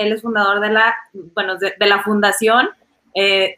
Él es fundador de la, bueno, de, la fundación eh,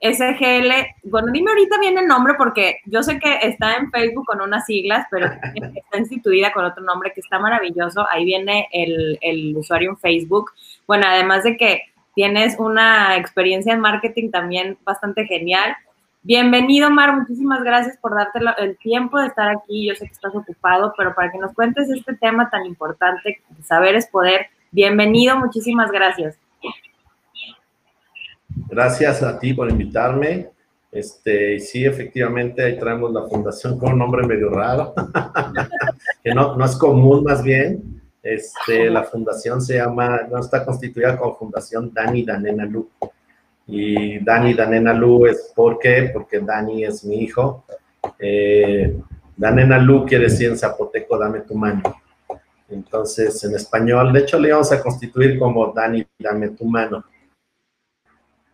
SGL. Bueno, dime ahorita bien el nombre porque yo sé que está en Facebook con unas siglas, pero está instituida con otro nombre que está maravilloso. Ahí viene el, el usuario en Facebook. Bueno, además de que tienes una experiencia en marketing también bastante genial. Bienvenido, Mar, muchísimas gracias por darte el tiempo de estar aquí. Yo sé que estás ocupado, pero para que nos cuentes este tema tan importante, saber es poder. Bienvenido, muchísimas gracias. Gracias a ti por invitarme. Este, sí, efectivamente, ahí traemos la fundación con un nombre medio raro, que no, no es común más bien. Este, la fundación se llama, no está constituida como Fundación Dani Danena Lu. Y Dani Danena Lu es ¿por qué? Porque Dani es mi hijo. Eh, Danena Lu quiere decir en zapoteco, dame tu mano. Entonces, en español, de hecho, le íbamos a constituir como Dani, dame tu mano.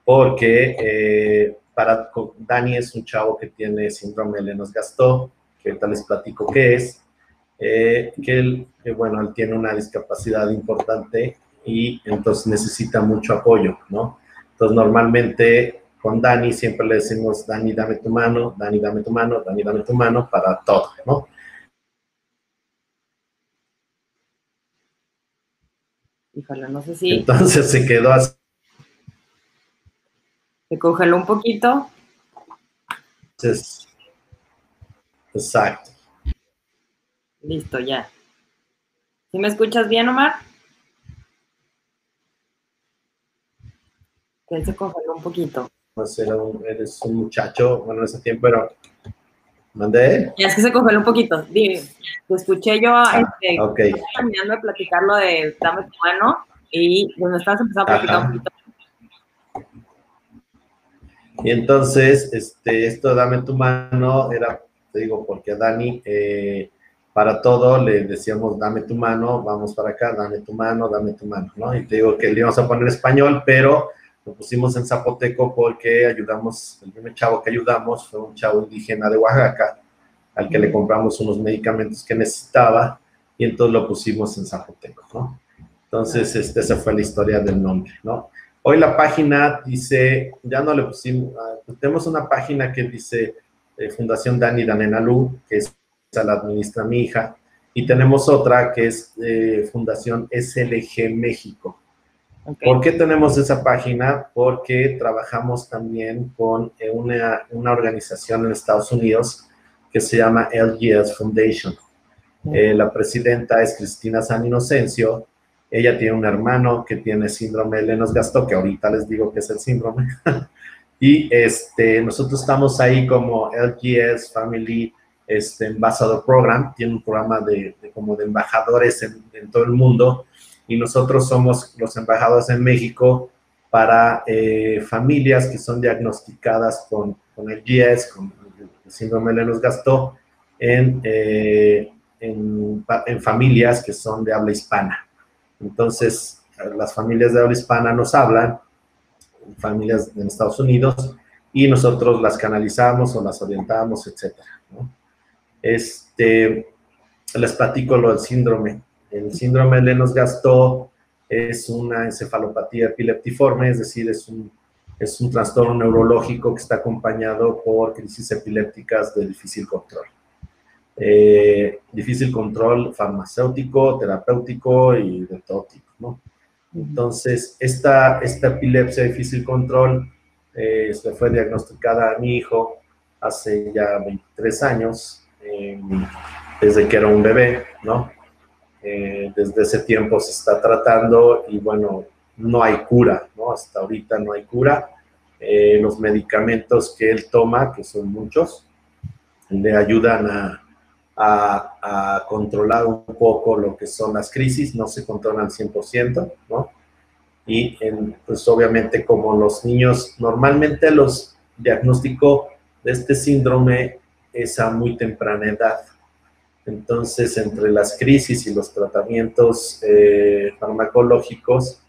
Porque eh, para Dani es un chavo que tiene síndrome de Lenos Gastó, que ahorita les platico qué es eh, que él, bueno, él tiene una discapacidad importante y entonces necesita mucho apoyo, ¿no? Entonces, normalmente con Dani siempre le decimos, Dani, dame tu mano, Dani, dame tu mano, Dani, dame tu mano para todo, ¿no? Híjole, no sé si... Entonces se quedó así. Se congeló un poquito. Entonces, exacto. Listo, ya. ¿Sí me escuchas bien, Omar? Que él se congeló un poquito. Pues eres un muchacho, bueno, en ese tiempo era... ¿Mandé? Ya es que se congeló un poquito. Dime, te escuché yo ah, este, okay. terminando de platicar lo de Dame tu mano y donde estabas empezando a platicar un poquito. Y entonces, este, esto Dame tu mano era, te digo, porque a Dani... Eh, para todo le decíamos, dame tu mano, vamos para acá, dame tu mano, dame tu mano, ¿no? Y te digo que le íbamos a poner español, pero lo pusimos en zapoteco porque ayudamos, el primer chavo que ayudamos fue un chavo indígena de Oaxaca, al que le compramos unos medicamentos que necesitaba, y entonces lo pusimos en zapoteco, ¿no? Entonces, este, esa fue la historia del nombre, ¿no? Hoy la página dice, ya no le pusimos, ah, tenemos una página que dice eh, Fundación Dani Danenalu, que es la administra mi hija, y tenemos otra que es eh, Fundación SLG México. ¿Por qué tenemos esa página? Porque trabajamos también con eh, una, una, organización en Estados Unidos que se llama LGS Foundation. Eh, la presidenta es Cristina San Inocencio. Ella tiene un hermano que tiene síndrome de Lennox-Gastaut, que ahorita les digo que es el síndrome. y este, nosotros estamos ahí como LGS Family este Ambassador Program, tiene un programa de, como de embajadores en, todo el mundo y nosotros somos los embajadores en México para eh, familias que son diagnosticadas con, con el GS, con el síndrome de los gastó, en, eh, en, familias que son de habla hispana. Entonces, las familias de habla hispana nos hablan, familias en Estados Unidos, y nosotros las canalizamos o las orientamos. ¿no? Este, les platico lo del síndrome. El síndrome de Lennox-Gastaut es una encefalopatía epileptiforme, es decir, es un, es un trastorno neurológico que está acompañado por crisis epilépticas de difícil control. Eh, difícil control farmacéutico, terapéutico y de todo tipo, ¿no? Entonces, esta, esta epilepsia de difícil control eh, se fue diagnosticada a mi hijo hace ya 23 años desde que era un bebé, ¿no? Eh, desde ese tiempo se está tratando y bueno, no hay cura, ¿no? Hasta ahorita no hay cura. Eh, los medicamentos que él toma, que son muchos, le ayudan a, controlar un poco lo que son las crisis, no se controlan 100%, ¿no? Y pues obviamente como los niños, normalmente los diagnóstico de este síndrome esa muy temprana edad. Entonces, entre las crisis y los tratamientos eh, farmacológicos,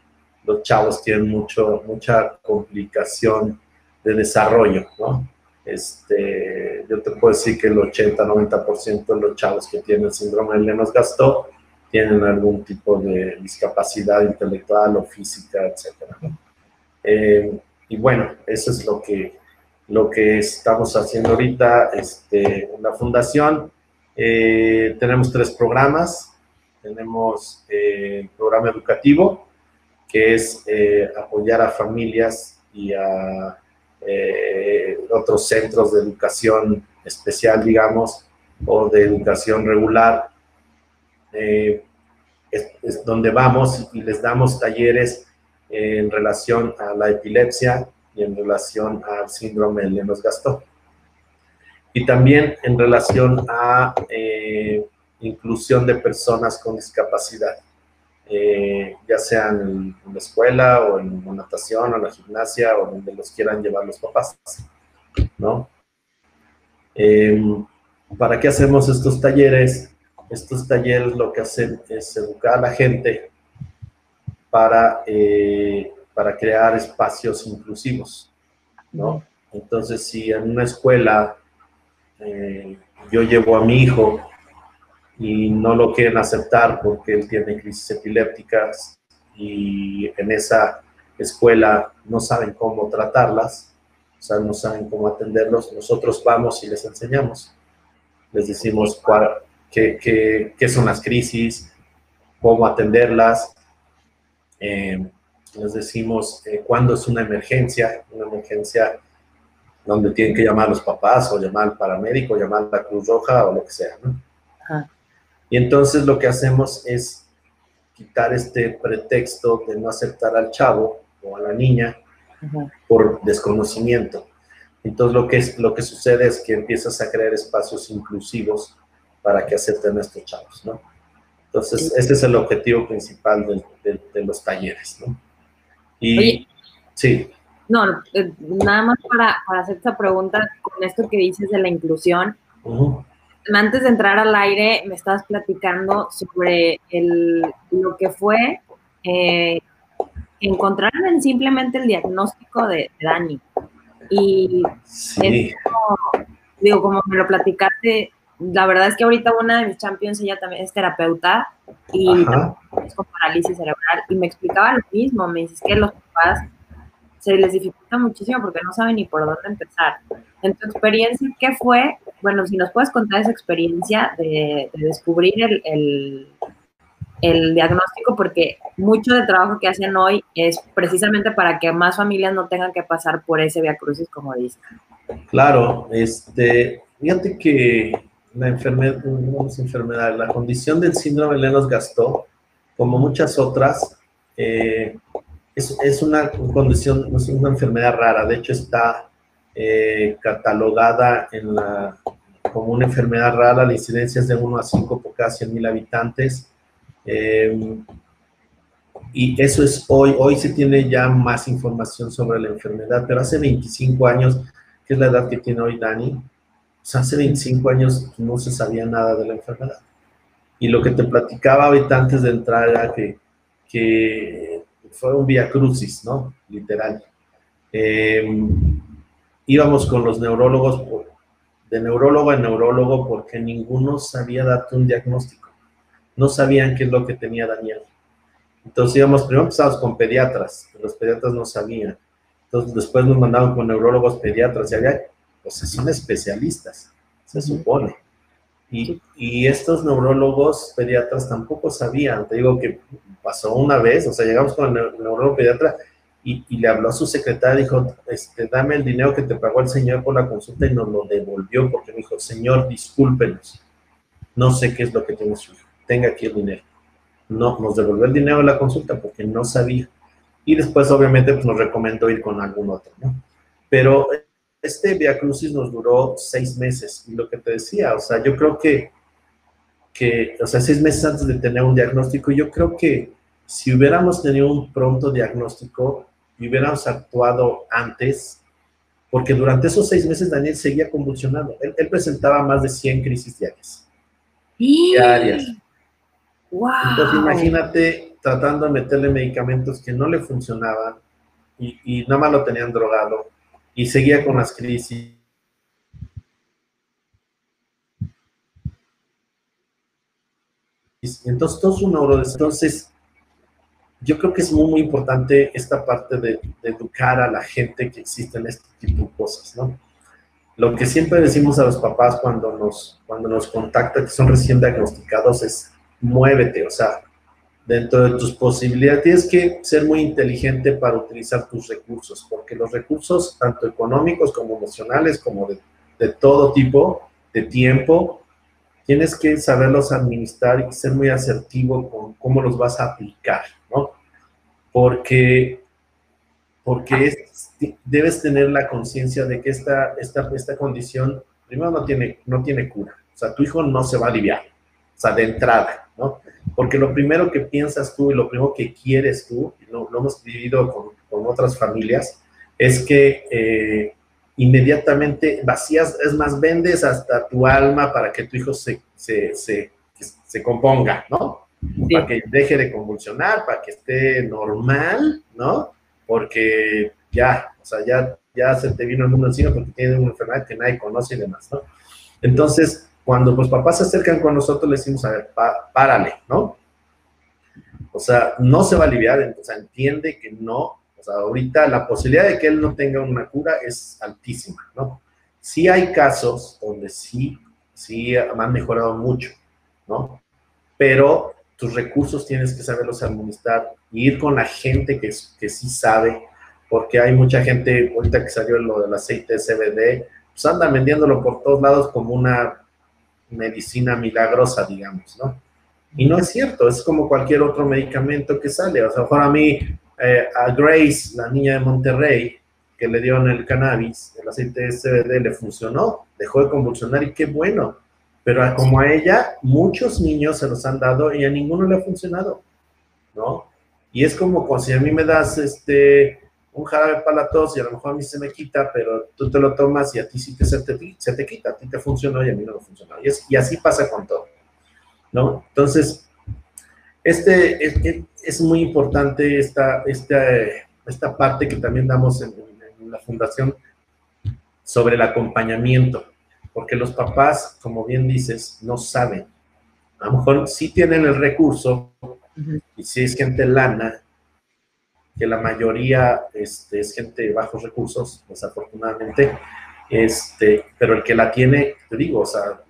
los chavos tienen mucho, mucha complicación de desarrollo, ¿no? Este, yo te puedo decir que el 80-90% de los chavos que tienen síndrome de Lennox-Gastaut tienen algún tipo de discapacidad intelectual o física, etcétera. Eh, y bueno, eso es lo que, lo que estamos haciendo ahorita este, la fundación. Eh, tenemos tres programas. Tenemos eh, el programa educativo, que es apoyar a familias y a otros centros de educación especial, digamos, o de educación regular, donde vamos y les damos talleres en relación a la epilepsia y en relación al síndrome de Lennox-Gastaut. Y también en relación a eh, inclusión de personas con discapacidad, eh, ya sea en, la escuela o en la natación o en la gimnasia o donde los quieran llevar los papás, ¿no? Em, ¿Para qué hacemos estos talleres? Estos talleres lo que hacen es educar a la gente para, eh, para crear espacios inclusivos, ¿no? Entonces, si en una escuela eh, yo llevo a mi hijo y no lo quieren aceptar porque él tiene crisis epilépticas y en esa escuela no saben cómo tratarlas, o sea, no saben cómo atenderlos, nosotros vamos y les enseñamos. Les decimos qué, qué, son las crisis, cómo atenderlas, eh, les decimos eh, cuándo es una emergencia, una emergencia donde tienen que llamar a los papás o llamar al paramédico, llamar a la Cruz Roja o lo que sea, ¿no? Y entonces lo que hacemos es quitar este pretexto de no aceptar al chavo o a la niña por desconocimiento. Entonces lo que, es, lo que sucede es que empiezas a crear espacios inclusivos para que acepten a estos chavos, ¿no? Entonces, ese es el objetivo principal de, los talleres, ¿no? Y, Oye, sí. No, eh, nada más para, hacer esta pregunta con esto que dices de la inclusión. Antes de entrar al aire, me estabas platicando sobre el, lo que fue eh, encontrar simplemente el diagnóstico de, Dani. Y sí. digo, como me lo platicaste, la verdad es que ahorita una de mis champions, ella también es terapeuta y es con parálisis cerebral y me explicaba lo mismo, me dice que los papás se les dificulta muchísimo porque no saben ni por dónde empezar. En tu experiencia, ¿qué fue? Bueno, si nos puedes contar esa experiencia de, descubrir el, el, diagnóstico, porque mucho del trabajo que hacen hoy es precisamente para que más familias no tengan que pasar por ese viacrucis, como dicen. Claro, este, fíjate que la enfermedad, enfermedad, la condición del síndrome de Lennox-Gastaut, como muchas otras, eh, es, es, una condición, es una enfermedad rara. De hecho, está eh, catalogada en la, como una enfermedad rara. La incidencia es de 1 a 5 por cada 100 mil habitantes. Eh, y eso es hoy, hoy se tiene ya más información sobre la enfermedad, pero hace 25 años, que es la edad que tiene hoy Dani, hace 25 años no se sabía nada de la enfermedad. Y lo que te platicaba ahorita antes de entrar era que, que fue un vía crucis, ¿no? Literal. Em, íbamos con los neurólogos, de neurólogo a neurólogo, porque ninguno sabía darte un diagnóstico. No sabían qué es lo que tenía Daniel. Entonces íbamos, primero empezamos con pediatras, los pediatras no sabían. Entonces después nos mandaban con neurólogos pediatras y había o sea, son especialistas, se supone. Y, y, estos neurólogos pediatras tampoco sabían, te digo que pasó una vez, o sea, llegamos con el neurólogo pediatra y, y, le habló a su secretaria, dijo, este, dame el dinero que te pagó el señor por la consulta y nos lo devolvió porque me dijo, señor, discúlpenos, no sé qué es lo que tiene su hijo, tenga aquí el dinero. No, nos devolvió el dinero de la consulta porque no sabía. Y después, obviamente, pues, nos recomendó ir con algún otro, ¿no? Pero este Via Crucis nos duró seis meses, y lo que te decía, o sea, yo creo que, que, o sea, seis meses antes de tener un diagnóstico, yo creo que si hubiéramos tenido un pronto diagnóstico y hubiéramos actuado antes, porque durante esos seis meses Daniel seguía convulsionando, él, presentaba más de 100 crisis diarias. Diarias. Wow. Entonces imagínate tratando de meterle medicamentos que no le funcionaban y, y nada más lo tenían drogado y seguía con las crisis. entonces todo es un oro. Entonces, yo creo que es muy, muy importante esta parte de, educar a la gente que existen este tipo de cosas, ¿no? Lo que siempre decimos a los papás cuando nos, cuando nos contactan, que son recién diagnosticados, es muévete, o sea, dentro de tus posibilidades, tienes que ser muy inteligente para utilizar tus recursos, porque los recursos, tanto económicos como emocionales, como de, de todo tipo, de tiempo, tienes que saberlos administrar y ser muy asertivo con cómo los vas a aplicar, ¿no? Porque, porque debes tener la conciencia de que esta, esta, esta condición, primero, no tiene, no tiene cura. O sea, tu hijo no se va a aliviar, o sea, de entrada, ¿no? Porque lo primero que piensas tú y lo primero que quieres tú, y lo, hemos vivido con, con, otras familias, es que eh, inmediatamente vacías, es más, vendes hasta tu alma para que tu hijo se, se, se, se componga, ¿no? Para que deje de convulsionar, para que esté normal, ¿no? Porque ya, o sea, ya, ya se te vino el mundo encima porque tiene una enfermedad que nadie conoce y demás, ¿no? Entonces, cuando los papás se acercan con nosotros, le decimos, a ver, párale, ¿no? O sea, no se va a aliviar, o entiende que no o sea, ahorita la posibilidad de que él no tenga una cura es altísima, ¿no? Sí hay casos donde sí, sí han mejorado mucho, ¿no? Pero tus recursos tienes que saberlos administrar y ir con la gente que, que sí sabe, porque hay mucha gente, ahorita que salió lo del aceite CBD, pues andan vendiéndolo por todos lados como una medicina milagrosa, digamos, ¿no? Y no es cierto, es como cualquier otro medicamento que sale. O sea, para mí, eh, a Grace, la niña de Monterrey, que le dieron el cannabis, el aceite de CBD, le funcionó, dejó de convulsionar y qué bueno. Pero como a ella, muchos niños se los han dado y a ninguno le ha funcionado, ¿no? Y es como, si a mí me das este, un jarabe para la tos y a lo mejor a mí se me quita, pero tú te lo tomas y a ti sí te, se, te, se te quita, a ti te funcionó y a mí no me funcionó. Y, y así pasa con todo, ¿no? Entonces, este, es, muy importante esta, esta, esta parte que también damos en, la fundación sobre el acompañamiento, porque los papás, como bien dices, no saben. A lo mejor sí tienen el recurso, y si es gente lana, que la mayoría este, es gente de bajos recursos, desafortunadamente, este, pero el que la tiene, te digo, o sea,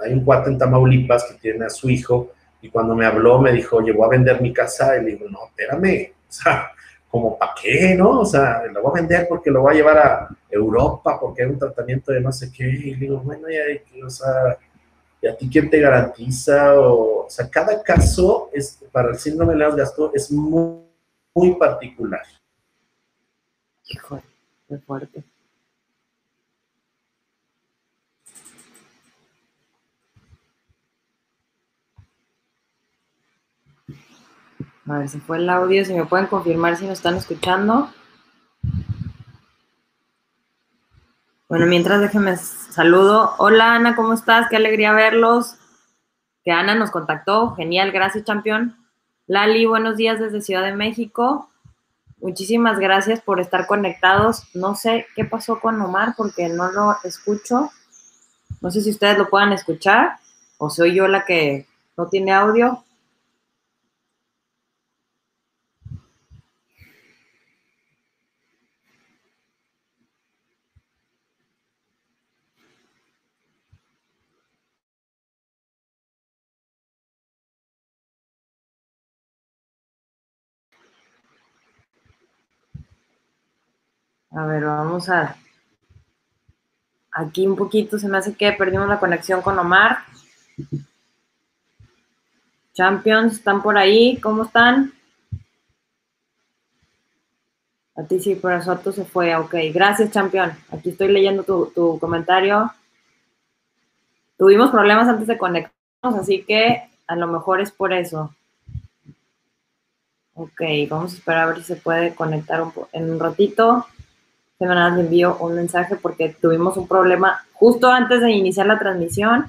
hay un cuate en Tamaulipas que tiene a su hijo y cuando me habló, me dijo, voy a vender mi casa. Y le digo, no, espérame, o sea, como para qué, ¿no? O sea, lo voy a vender porque lo voy a llevar a Europa, porque hay un tratamiento de no sé qué. Y le digo, bueno, ya, o sea, ¿y a ti quién te garantiza? O, o sea, cada caso es, para el síndrome de León Gastón es muy, muy particular. Híjole, qué fuerte. A ver, si fue el audio, si me pueden confirmar si nos están escuchando. Bueno, mientras déjenme saludo. Hola Ana, ¿cómo estás? Qué alegría verlos. Que Ana nos contactó. Genial, gracias, campeón. Lali, buenos días desde Ciudad de México. Muchísimas gracias por estar conectados. No sé qué pasó con Omar porque no lo escucho. No sé si ustedes lo puedan escuchar o soy yo la que no tiene audio. A ver, vamos a... Aquí un poquito se me hace que perdimos la conexión con Omar. Champions, ¿están por ahí? ¿Cómo están? A ti sí, por eso se fue. Ok, gracias, Champion. Aquí estoy leyendo tu, tu comentario. Tuvimos problemas antes de conectarnos, así que a lo mejor es por eso. Ok, vamos a esperar a ver si se puede conectar en un ratito semana le envío un mensaje porque tuvimos un problema justo antes de iniciar la transmisión.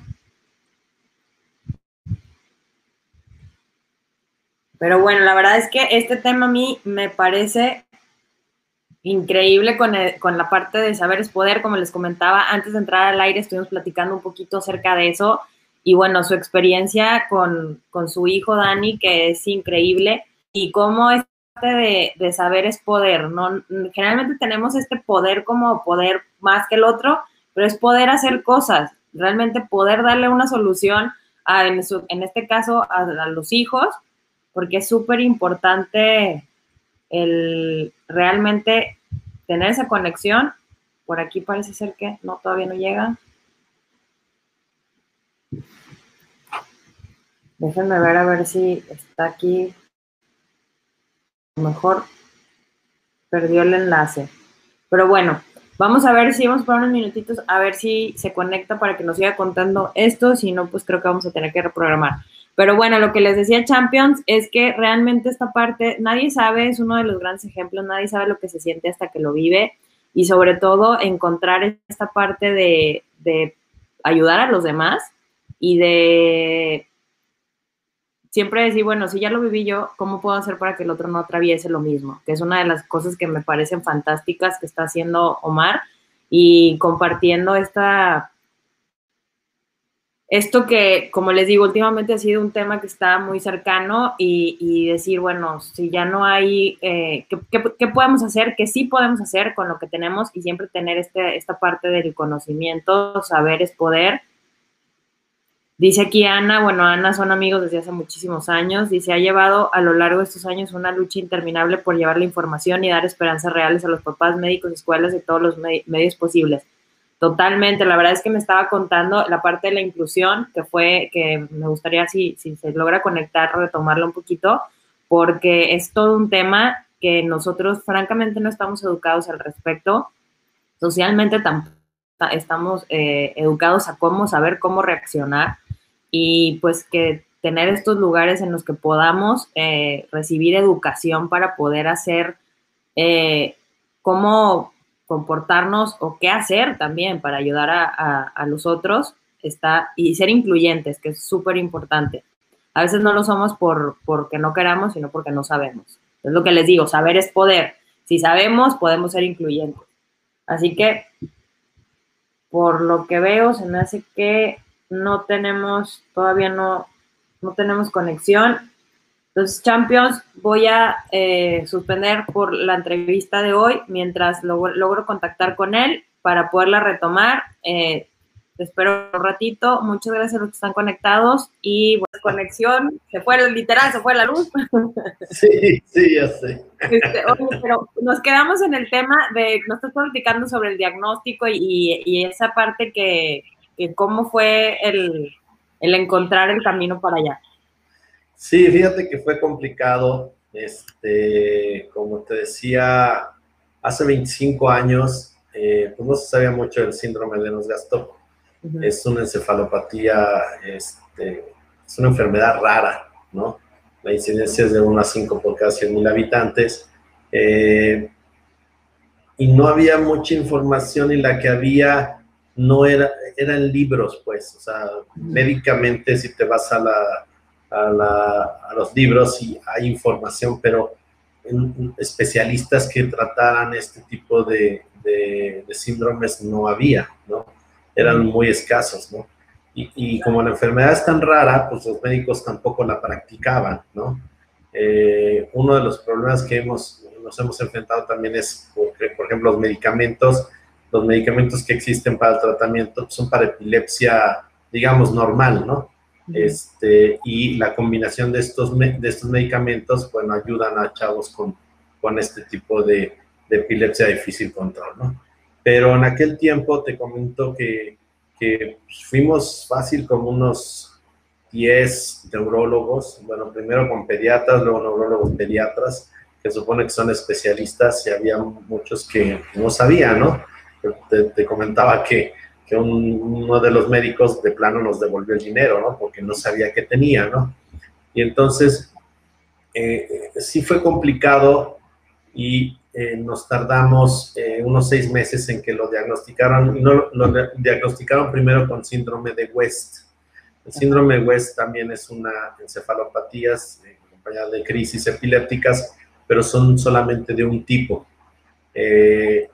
Pero bueno, la verdad es que este tema a mí me parece increíble con, con, la parte de saber es poder, como les comentaba, antes de entrar al aire estuvimos platicando un poquito acerca de eso y bueno, su experiencia con, su hijo Dani, que es increíble, y cómo es de, de saber es poder, ¿no? Generalmente tenemos este poder como poder más que el otro, pero es poder hacer cosas, realmente poder darle una solución a, en, este caso, a, los hijos, porque es súper importante el realmente tener esa conexión. Por aquí parece ser que no, todavía no llega. Déjenme ver a ver si está aquí. Mejor perdió el enlace. Pero bueno, vamos a ver si vamos por unos minutitos a ver si se conecta para que nos siga contando esto. Si no, pues creo que vamos a tener que reprogramar. Pero bueno, lo que les decía Champions es que realmente esta parte, nadie sabe, es uno de los grandes ejemplos, nadie sabe lo que se siente hasta que lo vive y sobre todo encontrar esta parte de, de ayudar a los demás y de siempre decir, bueno, si ya lo viví yo, ¿cómo puedo hacer para que el otro no atraviese lo mismo? Que es una de las cosas que me parecen fantásticas que está haciendo Omar y compartiendo esta, esto que, como les digo, últimamente ha sido un tema que está muy cercano y, decir, bueno, si ya no hay, eh, ¿qué, podemos hacer? ¿Qué sí podemos hacer con lo que tenemos? Y siempre tener este, esta parte del conocimiento, saber es poder Dice aquí Ana, bueno, Ana son amigos desde hace muchísimos años, dice, ha llevado a lo largo de estos años una lucha interminable por llevar la información y dar esperanzas reales a los papás, médicos, escuelas y todos los medios posibles. Totalmente, la verdad es que me estaba contando la parte de la inclusión, que fue, que me gustaría si, si se logra conectar, retomarlo un poquito, porque es todo un tema que nosotros francamente no estamos educados al respecto, socialmente tampoco estamos eh, educados a cómo saber cómo reaccionar y pues que tener estos lugares en los que podamos eh, recibir educación para poder hacer eh, cómo comportarnos o qué hacer también para ayudar a, los otros está y ser incluyentes, que es súper importante. A veces no lo somos por, porque no queramos, sino porque no sabemos. Es lo que les digo, saber es poder. Si sabemos, podemos ser incluyentes. Así que, por lo que veo, se me hace que no tenemos, todavía no, no tenemos conexión. Entonces, Champions, voy a eh, suspender por la entrevista de hoy mientras logro, contactar con él para poderla retomar. Eh, te espero un ratito. Muchas gracias a los que están conectados y buena conexión. Se fue, literal, se fue la luz. Sí, sí, ya sé. Este, pero nos quedamos en el tema de, nos estás platicando sobre el diagnóstico y, y esa parte que, cómo fue el, encontrar el camino para allá. Sí, fíjate que fue complicado. Este, como te decía, hace 25 años, eh, pues no se sabía mucho del síndrome de Lennox-Gastaut. Es una encefalopatía, este, es una enfermedad rara, ¿no? La incidencia es de 1 a 5 por cada 100 mil habitantes. Eh, y no había mucha información y la que había no era, eran libros, pues, o sea, médicamente si te vas a, la, a, la, a los libros y hay información, pero especialistas que trataran este tipo de, de, síndromes no había, ¿no? Eran muy escasos, ¿no? Y, y, como la enfermedad es tan rara, pues los médicos tampoco la practicaban, ¿no? Eh, uno de los problemas que hemos, nos hemos enfrentado también es, por, por ejemplo, los medicamentos los medicamentos que existen para el tratamiento son para epilepsia, digamos, normal, ¿no? Este, y la combinación de estos, de estos medicamentos, bueno, ayudan a chavos con, con este tipo de, de epilepsia de difícil control, ¿no? Pero en aquel tiempo te comento que, que fuimos fácil como unos 10 neurólogos, bueno, primero con pediatras, luego neurólogos pediatras, que supone que son especialistas y había muchos que no sabían, ¿no? Te, comentaba que, que uno de los médicos de plano nos devolvió el dinero, ¿no? Porque no sabía qué tenía, ¿no? Y entonces, eh, sí fue complicado y eh, nos tardamos eh, unos seis meses en que lo diagnosticaron, y no, lo diagnosticaron primero con síndrome de West. El síndrome de West también es una encefalopatía acompañada de crisis epilépticas, pero son solamente de un tipo. Eh,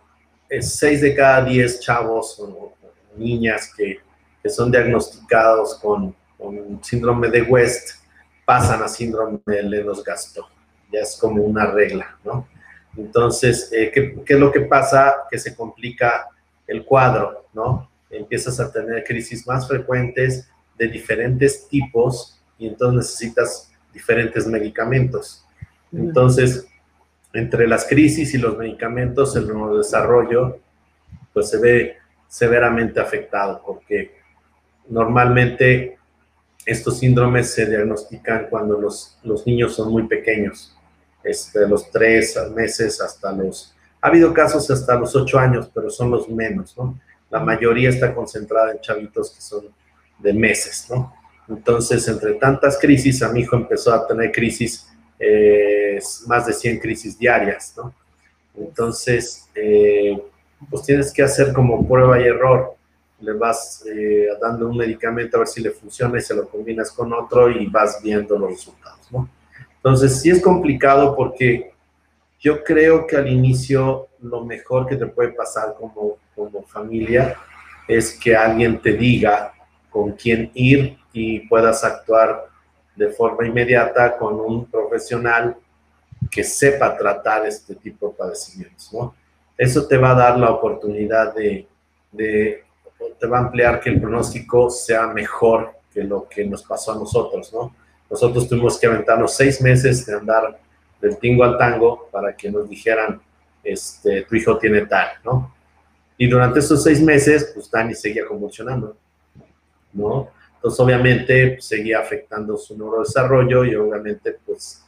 seis de cada diez chavos o niñas que, que son diagnosticados con, síndrome de West pasan a síndrome de Lennox-Gastaut. Ya es como una regla, ¿no? Entonces, eh, ¿qué, ¿qué, es lo que pasa? Que se complica el cuadro, ¿no? Empiezas a tener crisis más frecuentes de diferentes tipos y entonces necesitas diferentes medicamentos. Entonces, entre las crisis y los medicamentos, el neurodesarrollo, pues se ve severamente afectado porque normalmente estos síndromes se diagnostican cuando los, los niños son muy pequeños, este, los tres meses hasta los... Ha habido casos hasta los ocho años, pero son los menos, ¿no? La mayoría está concentrada en chavitos que son de meses, ¿no? Entonces, entre tantas crisis, a mi hijo empezó a tener crisis, más de 100 crisis diarias, ¿no? Entonces, eh, pues tienes que hacer como prueba y error. Le vas eh, dando un medicamento a ver si le funciona y se lo combinas con otro y vas viendo los resultados, ¿no? Entonces, sí es complicado porque yo creo que al inicio lo mejor que te puede pasar como, como familia es que alguien te diga con quién ir y puedas actuar de forma inmediata con un profesional que sepa tratar este tipo de padecimientos, ¿no? Eso te va a dar la oportunidad de, de, te va a ampliar que el pronóstico sea mejor que lo que nos pasó a nosotros, ¿no? Nosotros tuvimos que aventarnos seis meses de andar del tingo al tango para que nos dijeran, este, tu hijo tiene tal, ¿no? Y durante esos seis meses, pues Dani seguía convulsionando. ¿no? Entonces, obviamente, pues, seguía afectando su neurodesarrollo y obviamente, pues,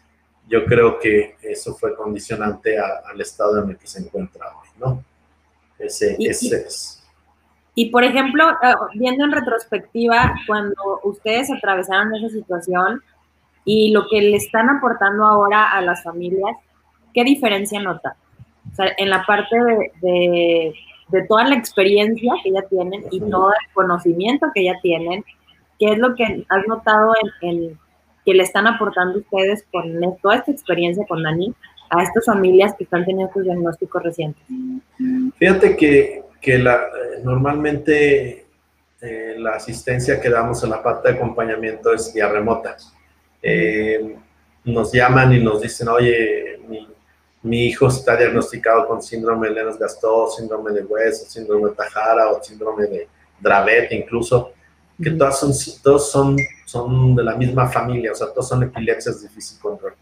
yo creo que eso fue condicionante al estado en el que se encuentra hoy, ¿no? Ese, ese es. Y, por ejemplo, eh, viendo en retrospectiva, cuando ustedes atravesaron esa situación y lo que le están aportando ahora a las familias, ¿qué diferencia nota? O sea, en la parte de de toda la experiencia que ya tienen y todo el conocimiento que ya tienen, ¿qué es lo que has notado en, que le están aportando ustedes con toda esta experiencia con Dani a estas familias que están teniendo sus diagnósticos recientes? Fíjate que, que la, normalmente eh, la asistencia que damos en la parte de acompañamiento es vía remota. Eh, nos llaman y nos dicen, oye, mi, hijo está diagnosticado con síndrome de Lennox-Gastaut, síndrome de West, síndrome de Tajara o síndrome de Dravet incluso, que todas son, todos son, son de la misma familia, o sea, todos son epilepsias de difícil control.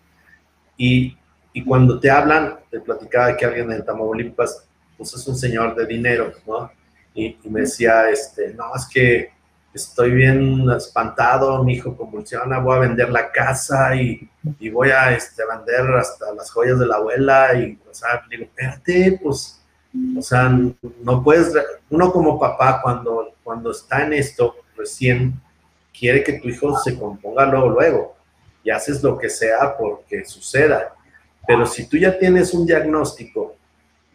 Y, y cuando te hablan, te platicaba que alguien en Tamaulipas, pues es un señor de dinero, ¿no? Y, y me decía, este, no, es que estoy bien espantado, mi hijo convulsiona, voy a vender la casa y, y voy a este, vender hasta las joyas de la abuela y, o sea, digo, espérate, pues, o sea, no puedes, uno como papá cuando, cuando está en esto recién quiere que tu hijo se componga luego, luego, y haces lo que sea porque suceda, pero si tú ya tienes un diagnóstico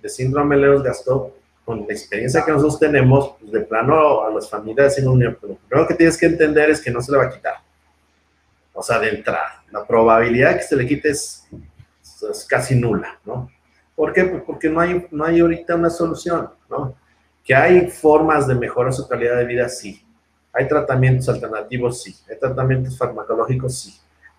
de síndrome de Leos-Gastaut, con la experiencia que nosotros tenemos, pues de plano a las familias pero lo primero que tienes que entender es que no se le va a quitar. O sea, de entrada, la probabilidad de que se le quite es, casi nula, ¿no? ¿Por qué? Pues porque no hay, no hay ahorita una solución, ¿no? Que hay formas de mejorar su calidad de vida, sí. Hay tratamientos alternativos, sí. Hay tratamientos farmacológicos, sí.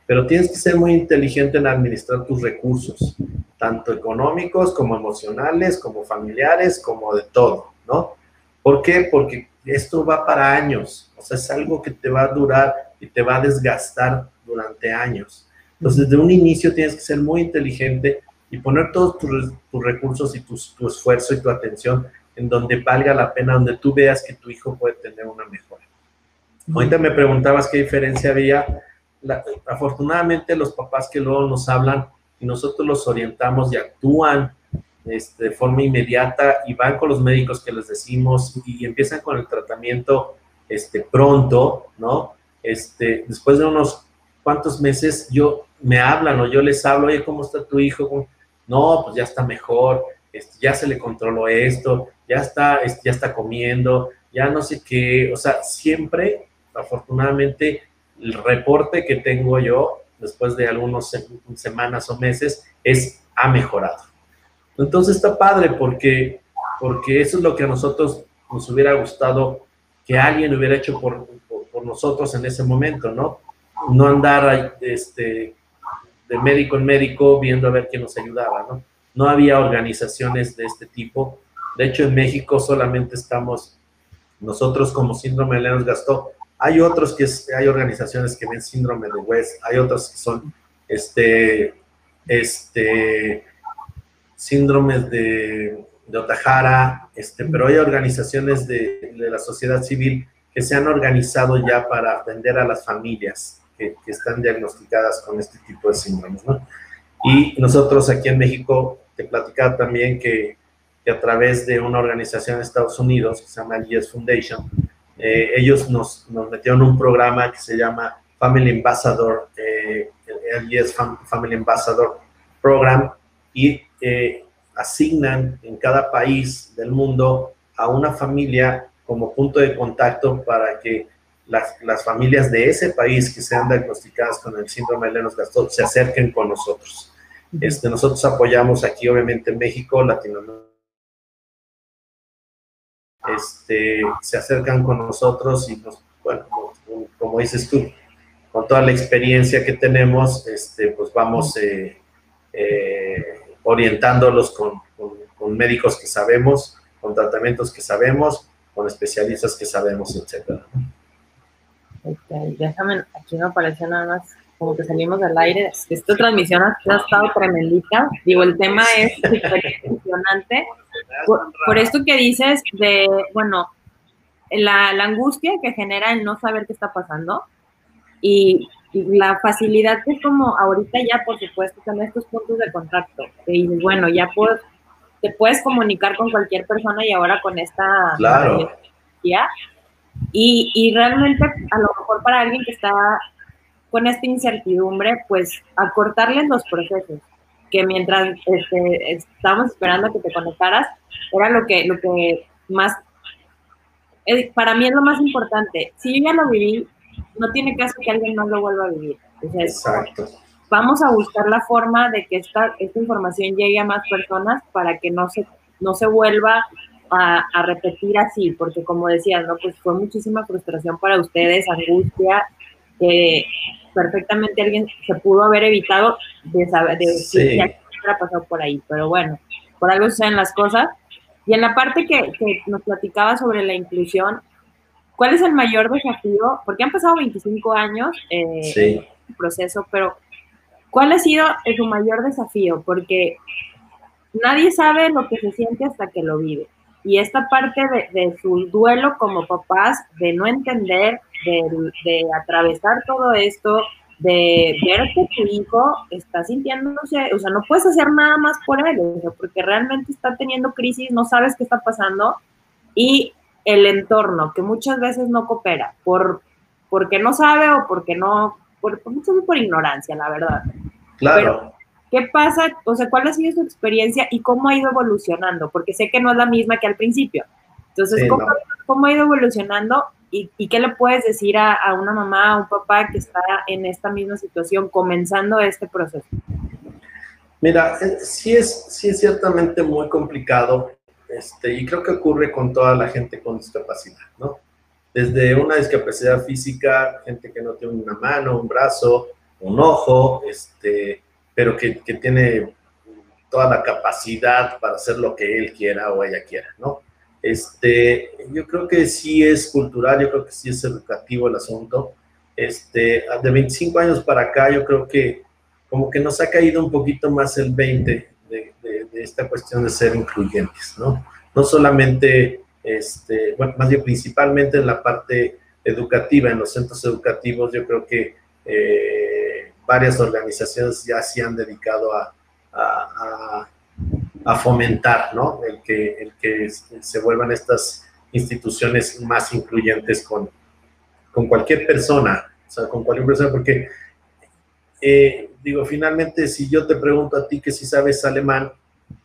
Pero tienes que ser muy inteligente en administrar tus recursos tanto económicos como emocionales, como familiares, como de todo, ¿no? ¿Por qué? Porque esto va para años, o sea, es algo que te va a durar y te va a desgastar durante años. Entonces, desde un inicio tienes que ser muy inteligente y poner todos tus, recursos y tu, esfuerzo y tu atención en donde valga la pena, donde tú veas que tu hijo puede tener una mejora. Ahorita me preguntabas qué diferencia había. afortunadamente, los papás que luego nos hablan y nosotros los orientamos y actúan este, de forma inmediata y van con los médicos que les decimos y, empiezan con el tratamiento este, pronto, ¿no? Este, después de unos cuantos meses, yo me hablan o yo les hablo, oye, ¿cómo está tu hijo? No, pues ya está mejor, este, ya se le controló esto, ya está, este, ya está comiendo, ya no sé qué, o sea, siempre, afortunadamente, el reporte que tengo yo después de algunas semanas o meses, es ha mejorado. Entonces está padre porque, porque eso es lo que a nosotros nos hubiera gustado que alguien hubiera hecho por, por, nosotros en ese momento, ¿no? No andar este, de médico en médico viendo a ver quién nos ayudaba, ¿no? No había organizaciones de este tipo. De hecho, en México solamente estamos nosotros como síndrome de Lennox Gastó. Hay otros que hay organizaciones que ven síndrome de West, hay otros que son este, este, síndromes de, de Otajara, este, pero hay organizaciones de, de, la sociedad civil que se han organizado ya para atender a las familias que, que están diagnosticadas con este tipo de síndromes, ¿no? Y nosotros aquí en México, te platicaba también que, que, a través de una organización en Estados Unidos que se llama GS Foundation, eh, ellos nos, nos, metieron un programa que se llama Family Ambassador, eh, el GS Family Ambassador Program, y eh, asignan en cada país del mundo a una familia como punto de contacto para que las, las familias de ese país que sean diagnosticadas con el síndrome de Lennox-Gastaut se acerquen con nosotros. Este, nosotros apoyamos aquí, obviamente, México, Latinoamérica. Este, se acercan con nosotros y, nos, bueno, como, dices tú, con toda la experiencia que tenemos, este, pues vamos eh, eh, orientándolos con, con, con, médicos que sabemos, con tratamientos que sabemos, con especialistas que sabemos, etcétera. Okay, déjame, aquí me apareció nada más como que salimos al aire. Esta transmisión ha, estado tremendita. Digo, el tema es súper emocionante. Por, esto que dices de, bueno, la, la, angustia que genera el no saber qué está pasando y, y, la facilidad que es como ahorita ya, por supuesto, tener estos puntos de contacto. Y bueno, ya puedes, te puedes comunicar con cualquier persona y ahora con esta... Claro. Y, y realmente, a lo mejor para alguien que está con esta incertidumbre, pues acortarles los procesos, que mientras este, estábamos esperando a que te conectaras, era lo que, lo que más, eh, para mí es lo más importante. Si yo ya lo viví, no tiene caso que alguien no lo vuelva a vivir. Exacto. Vamos a buscar la forma de que esta, esta información llegue a más personas para que no se, no se vuelva a, a, repetir así, porque como decías, ¿no? Pues fue muchísima frustración para ustedes, angustia, que perfectamente alguien se pudo haber evitado de saber de sí. si hubiera pasado por ahí, pero bueno, por algo suceden las cosas. Y en la parte que, que nos platicaba sobre la inclusión, ¿cuál es el mayor desafío? Porque han pasado 25 años eh, sí. el proceso, pero ¿cuál ha sido su mayor desafío? Porque nadie sabe lo que se siente hasta que lo vive. Y esta parte de, de su duelo como papás, de no entender, de, de, atravesar todo esto, de ver que tu hijo está sintiéndose, o sea, no puedes hacer nada más por él, porque realmente está teniendo crisis, no sabes qué está pasando, y el entorno, que muchas veces no coopera, por porque no sabe o porque no, por, muchas veces por ignorancia, la verdad. Claro. Pero, ¿Qué pasa? O sea, ¿cuál ha sido su experiencia y cómo ha ido evolucionando? Porque sé que no es la misma que al principio. Entonces, Sí, ¿cómo, no. cómo ha ido evolucionando y, y qué le puedes decir a, a, una mamá, a un papá que está en esta misma situación, comenzando este proceso? Mira, eh, sí es, sí es ciertamente muy complicado este, y creo que ocurre con toda la gente con discapacidad, ¿no? Desde una discapacidad física, gente que no tiene una mano, un brazo, un ojo, este, pero que, que tiene toda la capacidad para hacer lo que él quiera o ella quiera, ¿no? Este, yo creo que sí es cultural, yo creo que sí es educativo el asunto. Este, de 25 años para acá, yo creo que como que nos ha caído un poquito más el 20 de, de, de esta cuestión de ser incluyentes, ¿no? No solamente, este, bueno, más bien principalmente en la parte educativa, en los centros educativos, yo creo que eh, varias organizaciones ya se han dedicado a, fomentar, ¿no? El que, se vuelvan estas instituciones más incluyentes con, cualquier persona, o sea, con cualquier persona, porque, eh, digo, finalmente, si yo te pregunto a ti que si sabes alemán,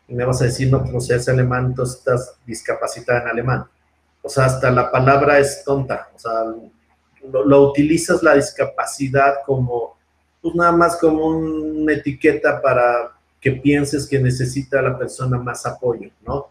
y me vas a decir, no, no sé alemán, entonces estás discapacitada en alemán. O sea, hasta la palabra es tonta, o sea, lo utilizas la discapacidad como, pues nada más como una etiqueta para que pienses que necesita la persona más apoyo, ¿no?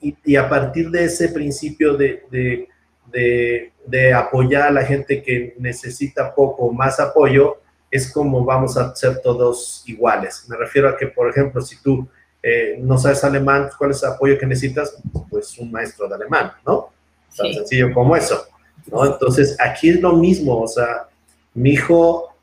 Y, y a partir de ese principio de, de, de, de, apoyar a la gente que necesita poco más apoyo, es como vamos a ser todos iguales. Me refiero a que, por ejemplo, si tú eh, no sabes alemán, ¿cuál es el apoyo que necesitas? Pues un maestro de alemán, ¿no? Tan sencillo como eso, ¿no? Entonces, aquí es lo mismo, o sea, mi hijo,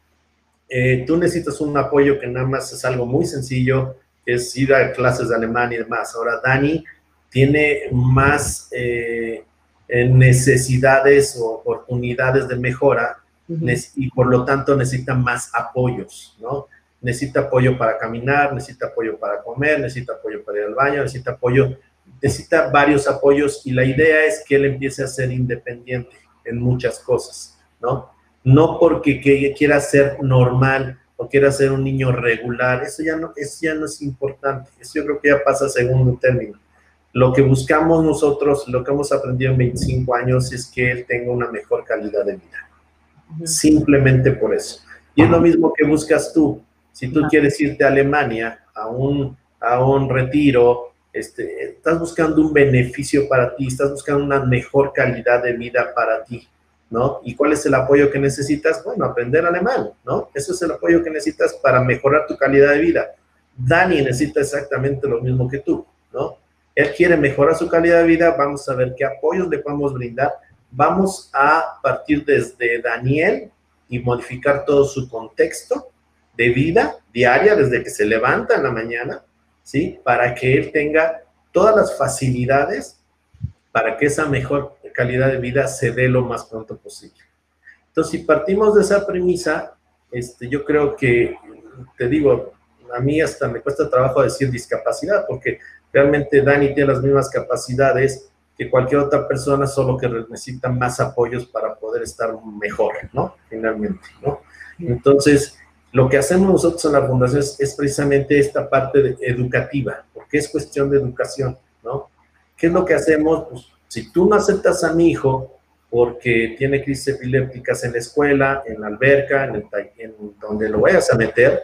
eh, tú necesitas un apoyo que nada más es algo muy sencillo, es ir a clases de alemán y demás. Ahora, Dani tiene más eh, necesidades o oportunidades de mejora y por lo tanto necesita más apoyos, ¿no? necesita apoyo para caminar, necesita apoyo para comer, necesita apoyo para ir al baño, necesita apoyo, necesita varios apoyos y la idea es que él empiece a ser independiente en muchas cosas, ¿no? No porque quiera ser normal o quiera ser un niño regular, eso ya no, eso ya no es importante, eso yo creo que ya pasa a segundo término. Lo que buscamos nosotros, lo que hemos aprendido en 25 años es que él tenga una mejor calidad de vida. Simplemente por eso. Y es lo mismo que buscas tú si tú quieres irte a Alemania a un, a un retiro, este, estás buscando un beneficio para ti, estás buscando una mejor calidad de vida para ti, ¿no? ¿Y cuál es el apoyo que necesitas? Bueno, aprender alemán, ¿no? Eso es el apoyo que necesitas para mejorar tu calidad de vida. Dani necesita exactamente lo mismo que tú, ¿no? Él quiere mejorar su calidad de vida, vamos a ver qué apoyos le podemos brindar. Vamos a partir desde Daniel y modificar todo su contexto de vida diaria desde que se levanta en la mañana, ¿sí? Para que él tenga todas las facilidades para que esa mejor calidad de vida se dé lo más pronto posible. Entonces, si partimos de esa premisa, este, yo creo que, te digo, a mí hasta me cuesta trabajo decir discapacidad, porque realmente Dani tiene las mismas capacidades que cualquier otra persona, solo que necesita más apoyos para poder estar mejor, ¿no? Finalmente, ¿no? Entonces, lo que hacemos nosotros en la fundación es, precisamente esta parte educativa, porque es cuestión de educación, ¿no? ¿Qué es lo que hacemos? Pues, si tú no aceptas a mi hijo porque tiene crisis epilépticas en la escuela, en la alberca, en, donde lo vayas a meter,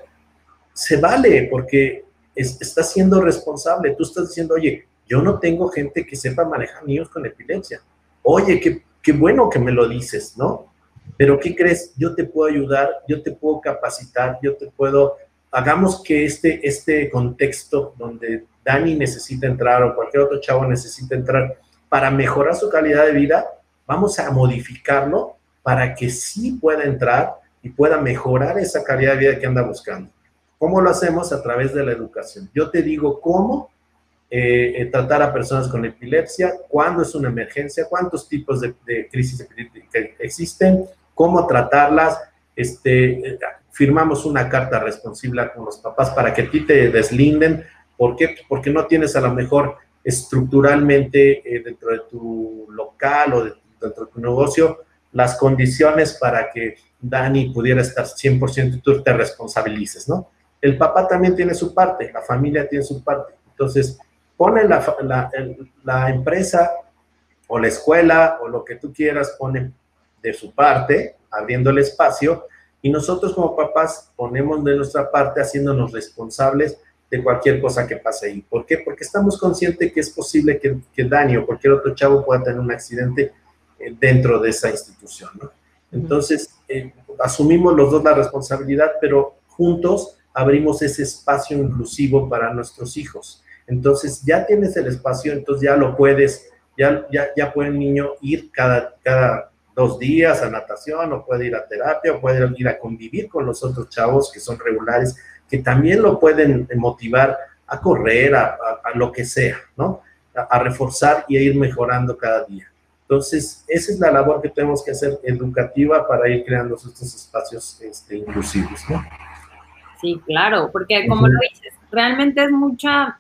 se vale porque está siendo responsable. Tú estás diciendo, oye, yo no tengo gente que sepa manejar niños con epilepsia. Oye, qué, qué bueno que me lo dices, ¿no? Pero ¿qué crees? Yo te puedo ayudar, yo te puedo capacitar, yo te puedo... Hagamos que este, este contexto donde Dani necesita entrar o cualquier otro chavo necesita entrar para mejorar su calidad de vida, vamos a modificarlo para que sí pueda entrar y pueda mejorar esa calidad de vida que anda buscando. ¿Cómo lo hacemos? A través de la educación. Yo te digo cómo eh, eh, tratar a personas con epilepsia, cuándo es una emergencia, cuántos tipos de, crisis existen, cómo tratarlas. Este, firmamos una carta responsiva con los papás para que a ti te deslinden. ¿Por qué? Porque no tienes a lo mejor estructuralmente eh, dentro de tu local o dentro de tu negocio las condiciones para que Dani pudiera estar 100% y tú te responsabilices, ¿no? El papá también tiene su parte, la familia tiene su parte. Entonces, pone la, la, la empresa o la escuela o lo que tú quieras, pone de su parte, abriendo el espacio, y nosotros como papás ponemos de nuestra parte haciéndonos responsables de cualquier cosa que pase ahí. ¿Por qué? Porque estamos conscientes que es posible que, que Dani o cualquier otro chavo pueda tener un accidente eh, dentro de esa institución, ¿no? Entonces, eh, asumimos los dos la responsabilidad, pero juntos abrimos ese espacio inclusivo para nuestros hijos. Entonces, ya tienes el espacio, entonces ya lo puedes, ya, ya, ya puede el niño ir cada, cada dos días a natación, o puede ir a terapia, o puede ir a convivir con los otros chavos que son regulares, que también lo pueden motivar a correr, a, lo que sea, ¿no? A, reforzar y a ir mejorando cada día. Entonces, esa es la labor que tenemos que hacer educativa para ir creando estos espacios este, inclusivos, ¿no? Sí, claro, porque como lo dices, realmente es mucha